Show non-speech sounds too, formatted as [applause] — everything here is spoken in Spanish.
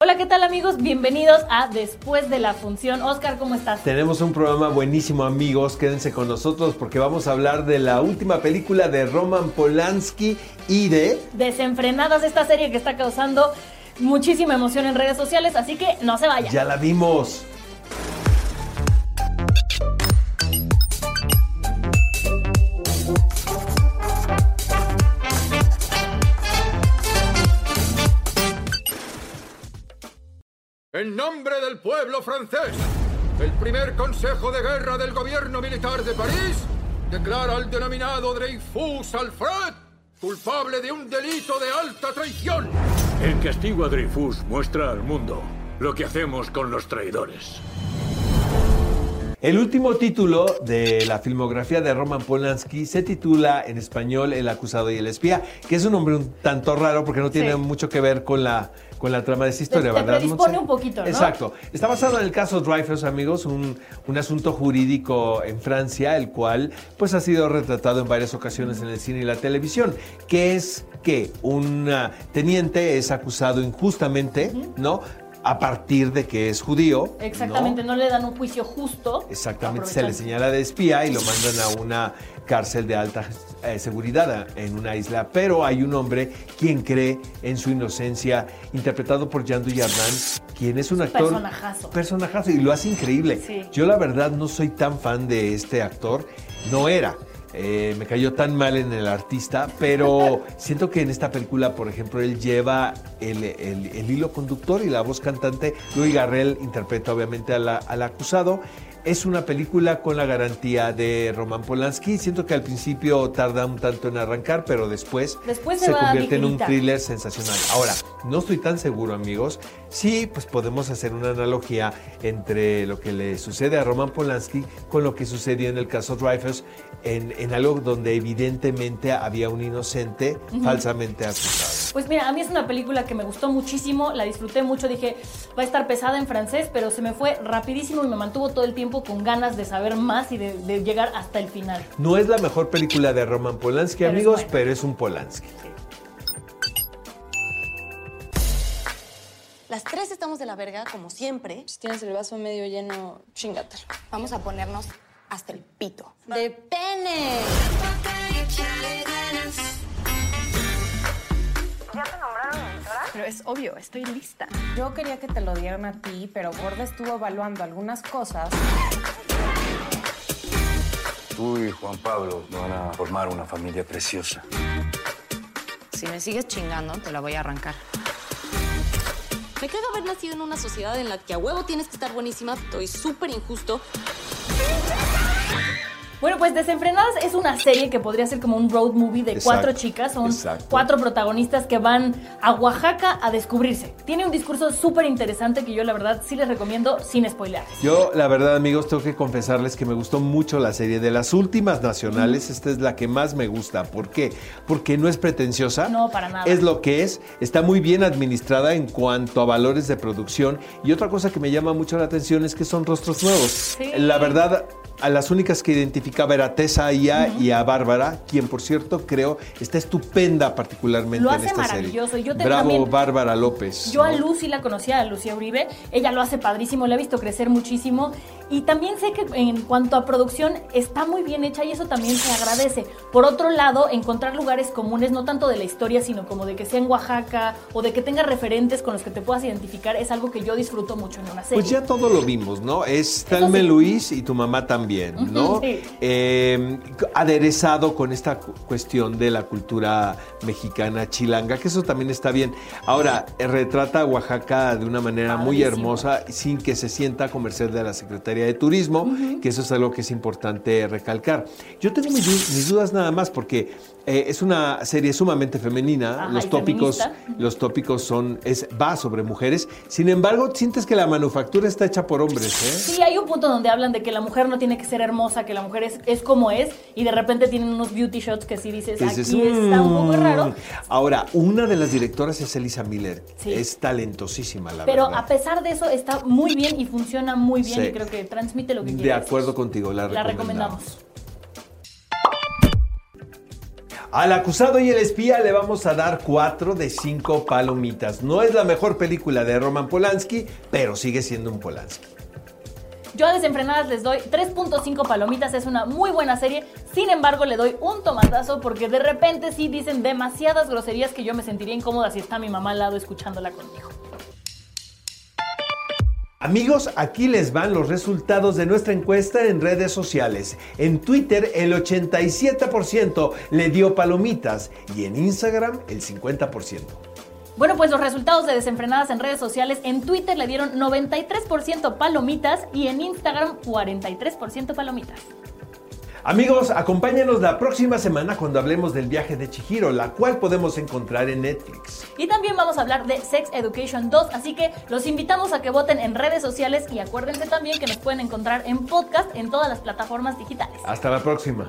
Hola, ¿qué tal amigos? Bienvenidos a Después de la Función. Oscar, ¿cómo estás? Tenemos un programa buenísimo amigos, quédense con nosotros porque vamos a hablar de la última película de Roman Polanski y de... Desenfrenadas, esta serie que está causando muchísima emoción en redes sociales, así que no se vayan. Ya la vimos. Nombre del pueblo francés, el primer Consejo de Guerra del Gobierno Militar de París declara al denominado Dreyfus Alfred culpable de un delito de alta traición. El castigo a Dreyfus muestra al mundo lo que hacemos con los traidores. El último título de la filmografía de Roman Polanski se titula en español El acusado y el espía, que es un nombre un tanto raro porque no tiene Sí. mucho que ver con la, con la trama de esta historia, te ¿verdad? predispone Monse? un poquito, ¿no? Exacto. Está basado en el caso Dreyfus, amigos, un, un asunto jurídico en Francia, el cual pues ha sido retratado en varias ocasiones en el cine y la televisión, que es que un teniente es acusado injustamente, ¿no? A partir de que es judío. Exactamente, no le dan un juicio justo. Exactamente, se le señala de espía y lo mandan a una cárcel de alta eh, seguridad en una isla. Pero hay un hombre quien cree en su inocencia, interpretado por Jean Dujardin, quien es un actor. Personajazo. Personajazo, y lo hace increíble. Sí. Yo, la verdad, no soy tan fan de este actor. No era. Eh, me cayó tan mal en el artista, pero [laughs] siento que en esta película, por ejemplo, él lleva el, el- el hilo conductor y la voz cantante. Louis Garrel interpreta obviamente a la- al acusado. Es una película con la garantía de Roman Polanski. Siento que al principio tarda un tanto en arrancar, pero después, Después se convierte en un thriller sensacional. Ahora, no estoy tan seguro, amigos. Sí, pues podemos hacer una analogía entre lo que le sucede a Roman Polanski con lo que sucedió en el caso Dreyfus, en, en algo donde evidentemente había un inocente falsamente acusado. Pues mira, a mí es una película que me gustó muchísimo, la disfruté mucho, dije, va a estar pesada en francés, pero se me fue rapidísimo y me mantuvo todo el tiempo con ganas de saber más y de, de llegar hasta el final. No es la mejor película de Roman Polanski, Pero es amigos, pero es un Polanski. Las tres estamos de la verga, como siempre. Si tienes el vaso medio lleno, chingatelo. Vamos a ponernos hasta el pito. ¡De pene! Es obvio, estoy lista. Yo quería que te lo dieran a ti, pero Gorda estuvo evaluando algunas cosas. Tú y Juan Pablo van a formar una familia preciosa. Si me sigues chingando, te la voy a arrancar. Me caga haber nacido en una sociedad en la que a huevo tienes que estar buenísima. Estoy súper injusto. Bueno, pues Desenfrenadas es una serie que podría ser como un road movie de Exacto, cuatro chicas. Son exacto. cuatro protagonistas que van a Oaxaca a descubrirse. Tiene un discurso súper interesante que yo la verdad sí les recomiendo sin spoiler. Yo, la verdad, amigos, tengo que confesarles que me gustó mucho la serie. De las últimas nacionales, esta es la que más me gusta. ¿Por qué? Porque no es pretenciosa. No, para nada. Es lo que es. Está muy bien administrada en cuanto a valores de producción. Y otra cosa que me llama mucho la atención es que son rostros nuevos. Sí. La verdad, a las únicas que identificaba era a Tessa y a, y a Bárbara, quien, por cierto, creo está estupenda particularmente Lo en hace esta maravilloso. serie. Yo te- Bravo, también- Bárbara López. Yo a. Lucy la conocía, a Lucía Uribe. Ella lo hace padrísimo, la he visto crecer muchísimo. Y también sé que en cuanto a producción está muy bien hecha y eso también se agradece. Por otro lado, encontrar lugares comunes, no tanto de la historia, sino como de que sea en Oaxaca o de que tenga referentes con los que te puedas identificar, es algo que yo disfruto mucho en una serie. Pues ya todo lo vimos, ¿no? Es Talme sí. Luis y tu mamá también. También, ¿no? Sí. Eh, aderezado con esta cu- cuestión de la cultura mexicana chilanga, que eso también está bien. Ahora, eh, retrata a Oaxaca de una manera muy hermosa, sin que se sienta comercial de la Secretaría de Turismo, que eso es algo que es importante recalcar. Yo tengo mis, du- mis dudas nada más, porque eh, es una serie sumamente femenina, Ajá, los tópicos, feminista. los tópicos son, es, va sobre mujeres, sin embargo, sientes que la manufactura está hecha por hombres, ¿eh? Sí, hay un punto donde hablan de que la mujer no tiene que ser hermosa, que la mujer es, es como es, y de repente tienen unos beauty shots que sí dices, aquí está un poco "Mm". raro. Ahora, una de las directoras es Elisa Miller. Sí. Es talentosísima, la Pero verdad. a pesar de eso está muy bien y funciona muy bien Sí. y creo que transmite lo que De quiere acuerdo contigo, la La recomendamos. recomendamos. Al acusado y el espía le vamos a dar 4 de 5 palomitas. No es la mejor película de Roman Polanski, pero sigue siendo un Polanski. Yo a Desenfrenadas les doy 3.5 palomitas, es una muy buena serie. Sin embargo, le doy un tomatazo porque de repente sí dicen demasiadas groserías que yo me sentiría incómoda si está mi mamá al lado escuchándola conmigo. Amigos, aquí les van los resultados de nuestra encuesta en redes sociales. En Twitter el 87% le dio palomitas y en Instagram el 50%. Bueno, pues los resultados de Desenfrenadas en redes sociales, en Twitter le dieron 93% palomitas y en Instagram 43% palomitas. Amigos, acompáñanos la próxima semana cuando hablemos del viaje de Chihiro, la cual podemos encontrar en Netflix. Y también vamos a hablar de Sex Education 2, así que los invitamos a que voten en redes sociales y acuérdense también que nos pueden encontrar en podcast en todas las plataformas digitales. Hasta la próxima.